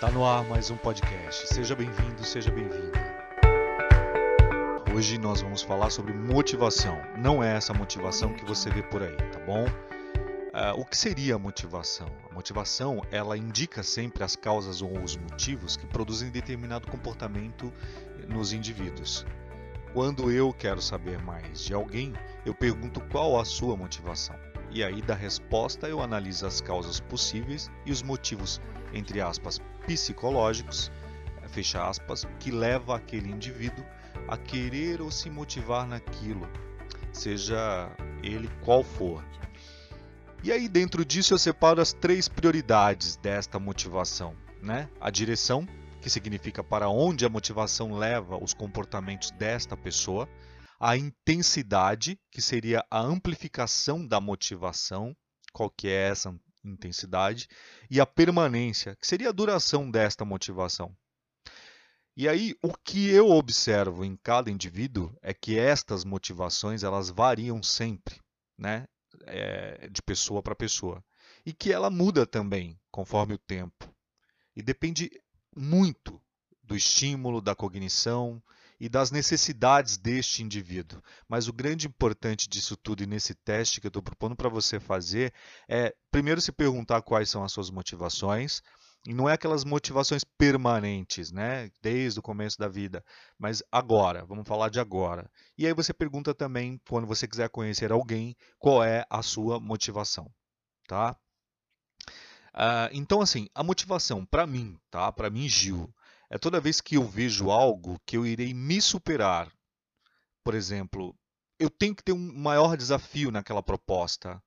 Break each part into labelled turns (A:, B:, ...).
A: Tá no ar mais um podcast. Seja bem-vindo, seja bem-vinda. Hoje nós vamos falar sobre motivação. Não é essa motivação que você vê por aí, tá bom? Uh, o que seria a motivação? A motivação ela indica sempre as causas ou os motivos que produzem determinado comportamento nos indivíduos. Quando eu quero saber mais de alguém, eu pergunto qual a sua motivação. E aí, da resposta, eu analiso as causas possíveis e os motivos, entre aspas, psicológicos, fecha aspas, que leva aquele indivíduo a querer ou se motivar naquilo, seja ele qual for. E aí, dentro disso, eu separo as três prioridades desta motivação: né? a direção, que significa para onde a motivação leva os comportamentos desta pessoa, a intensidade, que seria a amplificação da motivação, qual que é essa intensidade, e a permanência, que seria a duração desta motivação. E aí, o que eu observo em cada indivíduo é que estas motivações elas variam sempre, né? É, de pessoa para pessoa. E que ela muda também conforme o tempo. E depende muito do estímulo, da cognição e das necessidades deste indivíduo. Mas o grande importante disso tudo e nesse teste que eu estou propondo para você fazer é primeiro se perguntar quais são as suas motivações. E não é aquelas motivações permanentes, né? Desde o começo da vida, mas agora, vamos falar de agora. E aí você pergunta também, quando você quiser conhecer alguém, qual é a sua motivação, tá? Uh, então, assim, a motivação para mim, tá? Para mim, Gil, é toda vez que eu vejo algo que eu irei me superar. Por exemplo, eu tenho que ter um maior desafio naquela proposta.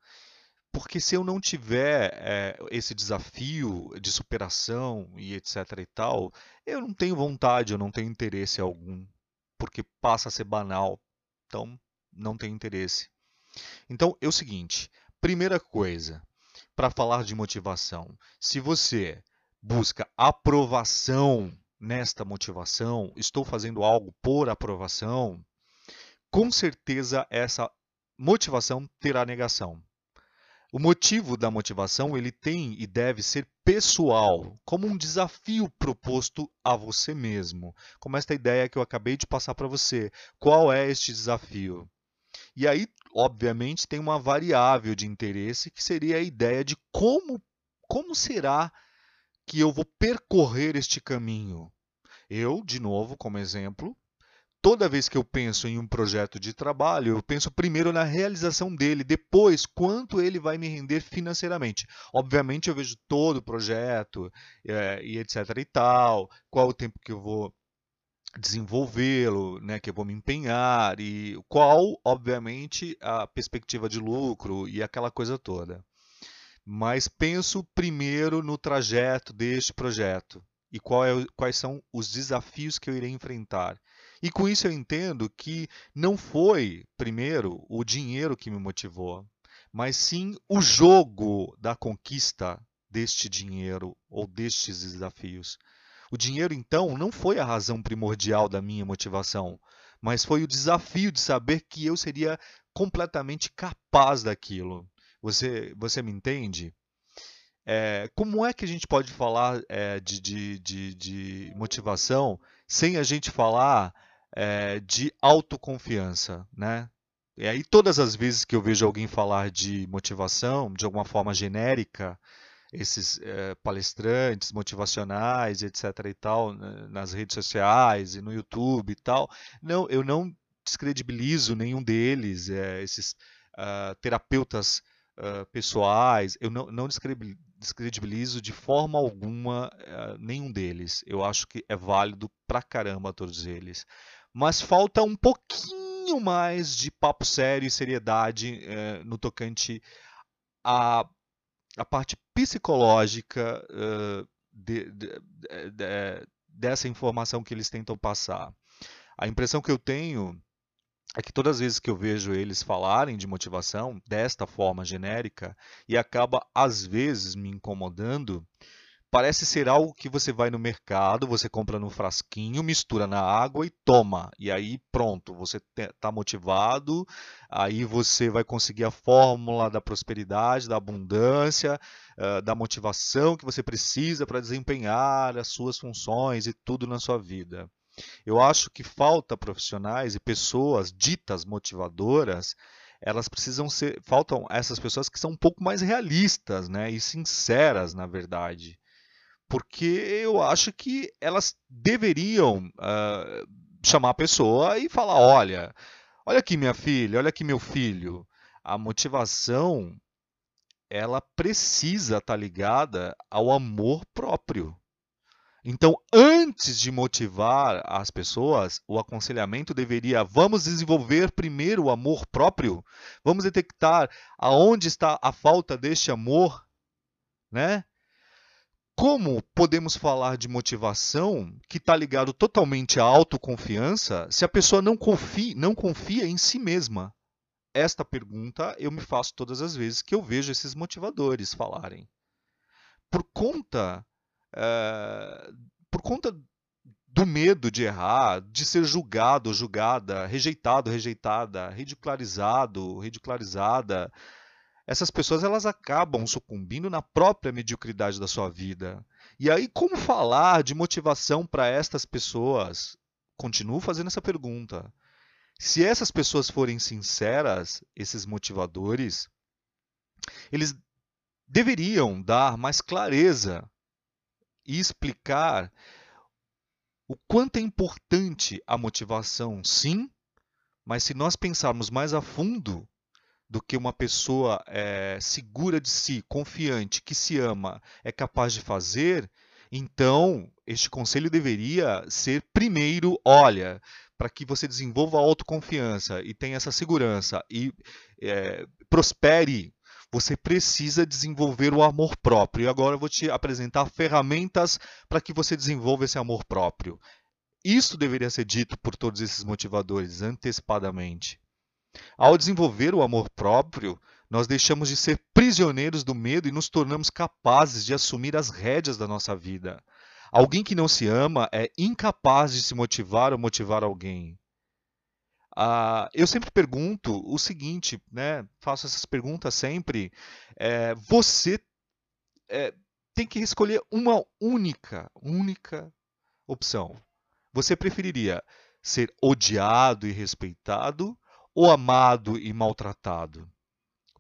A: Porque se eu não tiver é, esse desafio de superação e etc e tal, eu não tenho vontade, eu não tenho interesse algum, porque passa a ser banal. Então, não tenho interesse. Então, é o seguinte, primeira coisa, para falar de motivação. Se você busca aprovação nesta motivação, estou fazendo algo por aprovação, com certeza essa motivação terá negação. O motivo da motivação ele tem e deve ser pessoal, como um desafio proposto a você mesmo, como esta ideia que eu acabei de passar para você. Qual é este desafio? E aí, obviamente, tem uma variável de interesse que seria a ideia de como, como será que eu vou percorrer este caminho. Eu, de novo, como exemplo, toda vez que eu penso em um projeto de trabalho, eu penso primeiro na realização dele, depois quanto ele vai me render financeiramente. Obviamente eu vejo todo o projeto é, e etc e tal, qual o tempo que eu vou desenvolvê-lo, né, que eu vou me empenhar e qual, obviamente, a perspectiva de lucro e aquela coisa toda. Mas penso primeiro no trajeto deste projeto e é, quais são os desafios que eu irei enfrentar. E com isso eu entendo que não foi, primeiro, o dinheiro que me motivou, mas sim o jogo da conquista deste dinheiro ou destes desafios. O dinheiro, então, não foi a razão primordial da minha motivação, mas foi o desafio de saber que eu seria completamente capaz daquilo. Você, você me entende? É, como é que a gente pode falar é, de, de, de, de, motivação sem a gente falar é, de autoconfiança, né? E aí todas as vezes que eu vejo alguém falar de motivação de alguma forma genérica, esses palestrantes motivacionais, etc. e tal, nas redes sociais e no YouTube e tal. Não, eu não descredibilizo nenhum deles, esses uh, terapeutas uh, pessoais, eu não, não descredibilizo de forma alguma uh, nenhum deles. Eu acho que é válido pra caramba todos eles. Mas falta um pouquinho mais de papo sério e seriedade no tocante a a parte psicológica uh, de, de, de, dessa informação que eles tentam passar. A impressão que eu tenho é que todas as vezes que eu vejo eles falarem de motivação desta forma genérica e acaba às vezes me incomodando parece ser algo que você vai no mercado, você compra num frasquinho, mistura na água e toma. E aí pronto, você está motivado, aí você vai conseguir a fórmula da prosperidade, da abundância, uh, da motivação que você precisa para desempenhar as suas funções e tudo na sua vida. Eu acho que falta profissionais e pessoas ditas motivadoras elas precisam ser. Faltam essas pessoas que são um pouco mais realistas né, e sinceras, na verdade porque eu acho que elas deveriam uh, chamar a pessoa e falar: olha, olha aqui minha filha, olha aqui meu filho. A motivação ela precisa estar tá ligada ao amor próprio. Então, antes de motivar as pessoas, o aconselhamento deveria: vamos desenvolver primeiro o amor próprio, vamos detectar aonde está a falta deste amor, né? Como podemos falar de motivação que está ligado totalmente à autoconfiança se a pessoa não confia, não confia em si mesma? Esta pergunta eu me faço todas as vezes que eu vejo esses motivadores falarem. Por conta, é, por conta do medo de errar, de ser julgado julgada, rejeitado, rejeitada, ridicularizado, ridicularizada, essas pessoas elas acabam sucumbindo na própria mediocridade da sua vida. E aí, como falar de motivação para estas pessoas? Continuo fazendo essa pergunta. Se essas pessoas forem sinceras, esses motivadores, eles deveriam dar mais clareza e explicar o quanto é importante a motivação, sim, mas se nós pensarmos mais a fundo, do que uma pessoa é, segura de si, confiante, que se ama, é capaz de fazer, então este conselho deveria ser primeiro, olha, para que você desenvolva a autoconfiança e tenha essa segurança e é, prospere, você precisa desenvolver o amor próprio. E agora eu vou te apresentar ferramentas para que você desenvolva esse amor próprio. Isso deveria ser dito por todos esses motivadores antecipadamente. Ao desenvolver o amor próprio, nós deixamos de ser prisioneiros do medo e nos tornamos capazes de assumir as rédeas da nossa vida. Alguém que não se ama é incapaz de se motivar ou motivar alguém. Ah, eu sempre pergunto o seguinte, né? Faço essas perguntas sempre. É, você é, tem que escolher uma única, única opção. Você preferiria ser odiado e respeitado ou amado e maltratado?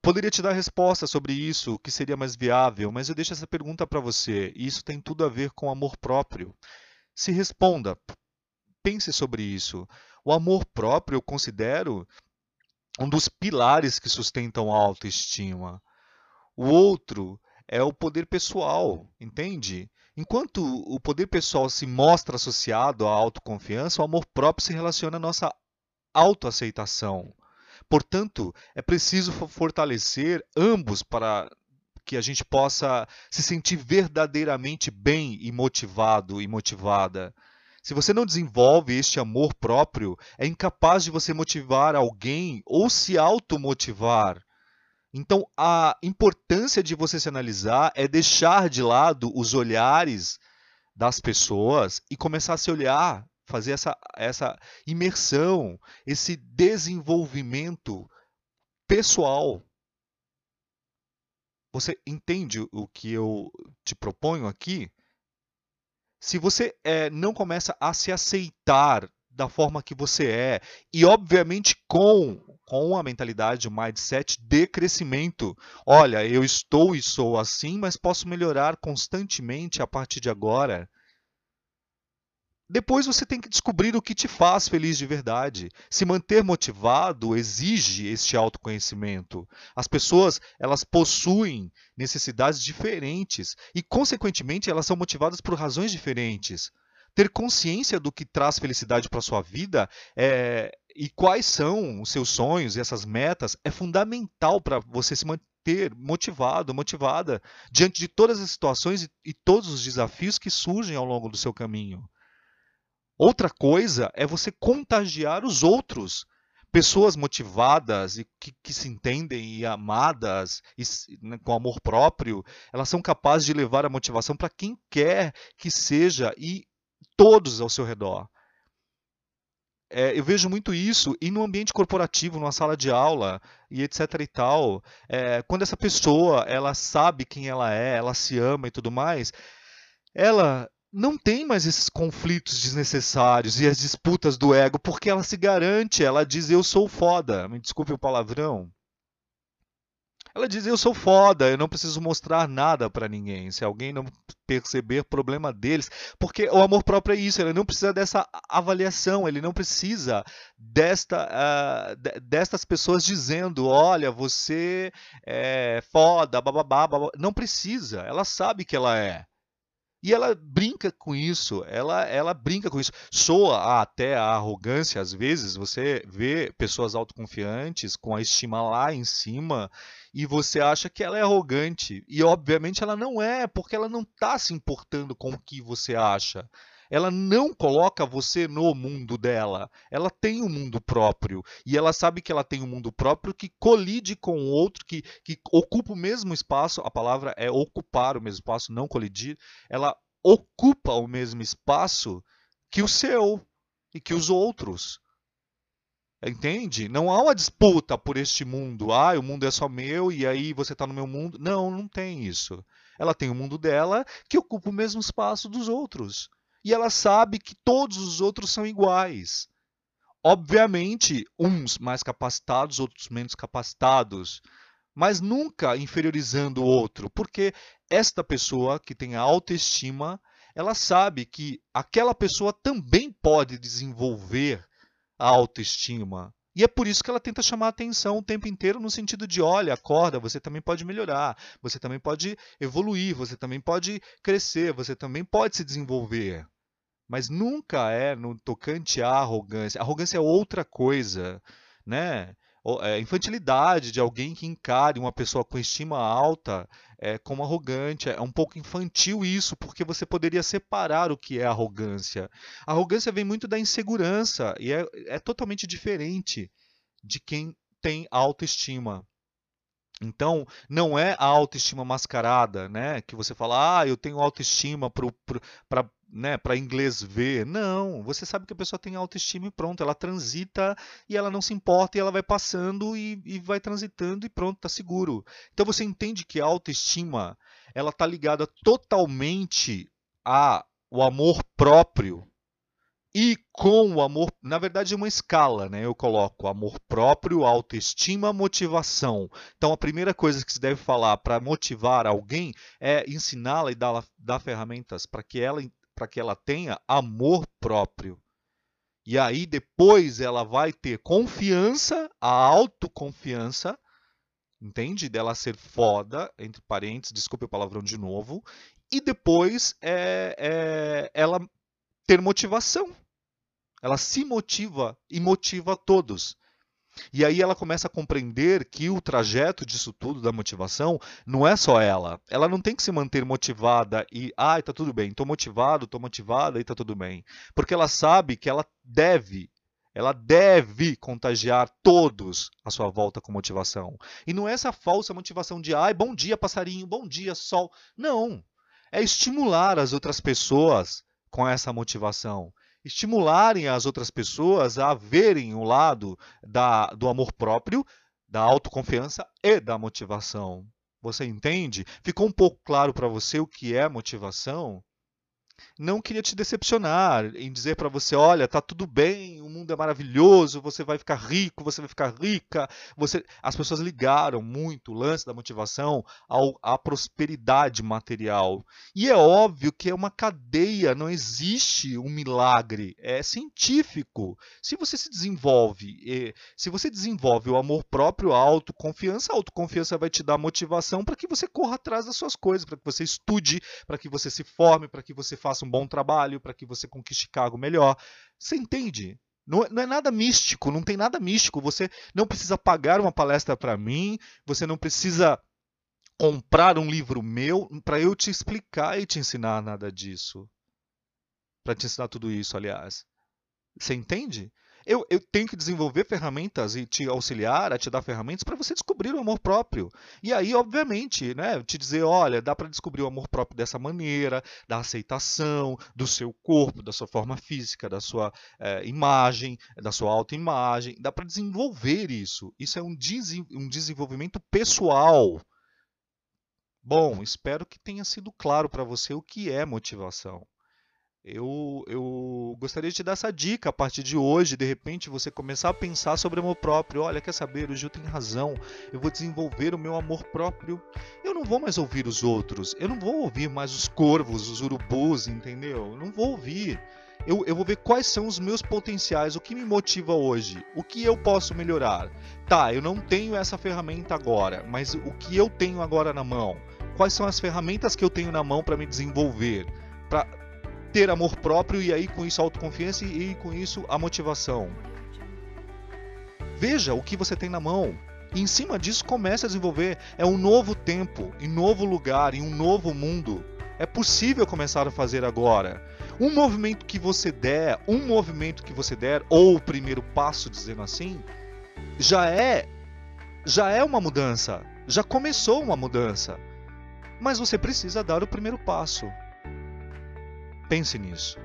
A: Poderia te dar resposta sobre isso, o que seria mais viável, mas eu deixo essa pergunta para você, e isso tem tudo a ver com amor próprio. Se responda, pense sobre isso. O amor próprio eu considero um dos pilares que sustentam a autoestima. O outro é o poder pessoal, entende? Enquanto o poder pessoal se mostra associado à autoconfiança, o amor próprio se relaciona à nossa autoaceitação. Portanto, é preciso fortalecer ambos para que a gente possa se sentir verdadeiramente bem e motivado e motivada. Se você não desenvolve este amor próprio, é incapaz de você motivar alguém ou se automotivar. Então, a importância de você se analisar é deixar de lado os olhares das pessoas e começar a se olhar fazer essa, essa imersão, esse desenvolvimento pessoal. Você entende o que eu te proponho aqui? Se você é, não começa a se aceitar da forma que você é, e obviamente com, com a mentalidade, o mindset de crescimento. Olha, eu estou e sou assim, mas posso melhorar constantemente a partir de agora. Depois você tem que descobrir o que te faz feliz de verdade. Se manter motivado exige este autoconhecimento. As pessoas, elas possuem necessidades diferentes e, consequentemente, elas são motivadas por razões diferentes. Ter consciência do que traz felicidade para sua vida é, e quais são os seus sonhos e essas metas é fundamental para você se manter motivado, motivada diante de todas as situações e, e todos os desafios que surgem ao longo do seu caminho. Outra coisa é você contagiar os outros pessoas motivadas e que, que, se entendem e amadas e, né, com amor próprio, elas são capazes de levar a motivação para quem quer que seja e todos ao seu redor. É, eu vejo muito isso e no ambiente corporativo, numa sala de aula e etc e tal. É, quando essa pessoa ela sabe quem ela é, ela se ama e tudo mais, ela não tem mais esses conflitos desnecessários e as disputas do ego, porque ela se garante, ela diz eu sou foda. Me desculpe o palavrão. Ela diz: Eu sou foda, eu não preciso mostrar nada para ninguém. Se alguém não perceber, problema deles. Porque o amor próprio é isso, ele não precisa dessa avaliação, ele não precisa desta, uh, destas pessoas dizendo: Olha, você é foda, babá. Não precisa, ela sabe que ela é. E ela brinca com isso, ela, ela brinca com isso. Soa até a arrogância, às vezes, você vê pessoas autoconfiantes com a estima lá em cima e você acha que ela é arrogante. E obviamente ela não é, porque ela não está se importando com o que você acha. Ela não coloca você no mundo dela. Ela tem um mundo próprio. E ela sabe que ela tem um mundo próprio que colide com o outro, que, que ocupa o mesmo espaço. A palavra é ocupar o mesmo espaço, não colidir. Ela ocupa o mesmo espaço que o seu e que os outros. Entende? Não há uma disputa por este mundo. Ah, o mundo é só meu e aí você está no meu mundo. Não, não tem isso. Ela tem o mundo dela que ocupa o mesmo espaço dos outros. E ela sabe que todos os outros são iguais. Obviamente, uns mais capacitados, outros menos capacitados, mas nunca inferiorizando o outro, porque esta pessoa que tem a autoestima, ela sabe que aquela pessoa também pode desenvolver a autoestima. E é por isso que ela tenta chamar a atenção o tempo inteiro no sentido de, olha, acorda, você também pode melhorar, você também pode evoluir, você também pode crescer, você também pode se desenvolver. Mas nunca é no tocante à arrogância. Arrogância é outra coisa, né? É, infantilidade de alguém que encare uma pessoa com estima alta é, como arrogante. É um pouco infantil isso, porque você poderia separar o que é arrogância. Arrogância vem muito da insegurança e é, é totalmente diferente de quem tem autoestima. Então, não é a autoestima mascarada, né? Que você fala, ah, eu tenho autoestima para né, para inglês ver. Não, você sabe que a pessoa tem autoestima e pronto, ela transita e ela não se importa e ela vai passando e, e vai transitando e pronto, tá seguro. Então você entende que a autoestima ela tá ligada totalmente a o amor próprio e com o amor, na verdade, é uma escala, né? Eu coloco amor próprio, autoestima, motivação. Então, a primeira coisa que se deve falar para motivar alguém é ensiná-la e dar, dar ferramentas para que ela para que ela tenha amor próprio. E aí depois ela vai ter confiança, a autoconfiança, entende? Dela ser foda, entre parênteses, desculpe o palavrão de novo. E depois é, é, ela ter motivação. Ela se motiva e motiva todos. E aí ela começa a compreender que o trajeto disso tudo, da motivação, não é só ela. Ela não tem que se manter motivada e, ai, ah, tá tudo bem, tô motivado, tô motivada e tá tudo bem. Porque ela sabe que ela deve, ela deve contagiar todos à sua volta com motivação. E não é essa falsa motivação de, ai, bom dia, passarinho, bom dia, sol. Não. É estimular as outras pessoas com essa motivação estimularem as outras pessoas a verem o lado da, do amor próprio, da autoconfiança e da motivação. Você entende? Ficou um pouco claro para você o que é motivação? Não queria te decepcionar em dizer para você, olha, tá tudo bem, o mundo é maravilhoso, você vai ficar rico, você vai ficar rica. Você, as pessoas ligaram muito o lance da motivação ao, à prosperidade material. E é óbvio que é uma cadeia, não existe um milagre, é científico. Se você se desenvolve, se você desenvolve o amor próprio, a autoconfiança, a autoconfiança vai te dar motivação para que você corra atrás das suas coisas, para que você estude, para que você se forme, para que você faça um bom trabalho, para que você conquiste cargo melhor. Você entende? Não, não, é nada místico, não tem nada místico. Você não precisa pagar uma palestra para mim, você não precisa comprar um livro meu para eu te explicar e te ensinar nada disso. Para te ensinar tudo isso, aliás. Você entende? Eu, eu tenho que desenvolver ferramentas e te auxiliar a te dar ferramentas para você descobrir o amor próprio. E aí, obviamente, né, te dizer, olha, dá para descobrir o amor próprio dessa maneira, da aceitação do seu corpo, da sua forma física, da sua é, imagem, da sua autoimagem. Dá para desenvolver isso. Isso é um, um desenvolvimento pessoal. Bom, espero que tenha sido claro para você o que é motivação. Eu, eu gostaria de te dar essa dica a partir de hoje, de repente você começar a pensar sobre amor próprio. Olha, quer saber? O Gil tem razão. Eu vou desenvolver o meu amor próprio. Eu não vou mais ouvir os outros. Eu não vou ouvir mais os corvos, os urubus, entendeu? Eu não vou ouvir. Eu, eu vou ver quais são os meus potenciais, o que me motiva hoje, o que eu posso melhorar. Tá, eu não tenho essa ferramenta agora, mas o que eu tenho agora na mão? Quais são as ferramentas que eu tenho na mão para me desenvolver? Para ter amor próprio e aí com isso a autoconfiança e com isso a motivação. Veja o que você tem na mão. E em cima disso comece a desenvolver. É um novo tempo, em novo lugar, em um novo mundo. É possível começar a fazer agora. Um movimento que você der, um movimento que você der, ou o primeiro passo, dizendo assim, já é já é uma mudança. Já começou uma mudança. Mas você precisa dar o primeiro passo. Pense nisso.